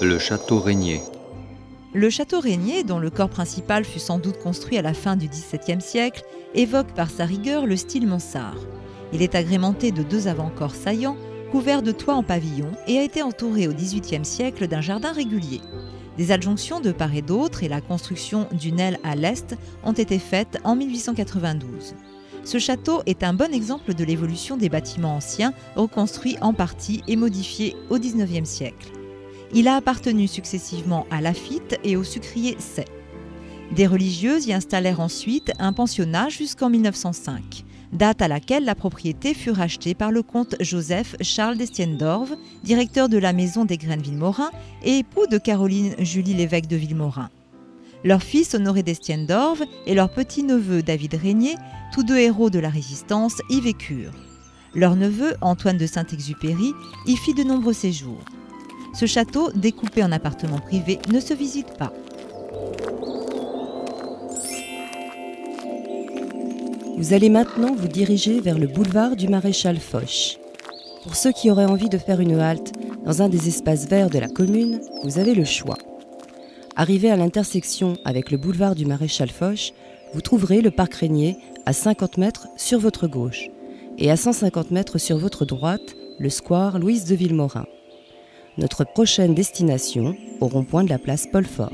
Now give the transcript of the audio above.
Le château Régnier. Le château Régnier, dont le corps principal fut sans doute construit à la fin du XVIIe siècle, évoque par sa rigueur le style mansard. Il est agrémenté de deux avant-corps saillants, couverts de toits en pavillon, et a été entouré au XVIIIe siècle d'un jardin régulier. Des adjonctions de part et d'autre et la construction d'une aile à l'est ont été faites en 1892. Ce château est un bon exemple de l'évolution des bâtiments anciens, reconstruits en partie et modifiés au XIXe siècle. Il a appartenu successivement à Lafitte et au sucrier Say. Des religieuses y installèrent ensuite un pensionnat jusqu'en 1905, date à laquelle la propriété fut rachetée par le comte Joseph Charles d'Estienne d'Orve, directeur de la maison des graines Villemorin et époux de Caroline Julie l'évêque de Villemorin. Leur fils Honoré d'Estienne d'Orve et leur petit-neveu David Régnier, tous deux héros de la Résistance, y vécurent. Leur neveu, Antoine de Saint-Exupéry, y fit de nombreux séjours. Ce château, découpé en appartements privés, ne se visite pas. Vous allez maintenant vous diriger vers le boulevard du Maréchal Foch. Pour ceux qui auraient envie de faire une halte dans un des espaces verts de la commune, vous avez le choix. Arrivé à l'intersection avec le boulevard du Maréchal Foch, vous trouverez le parc Régnier à 50 mètres sur votre gauche et à 150 mètres sur votre droite, le square Louise de Villemorin. Notre prochaine destination au rond-point de la place Paul Fort.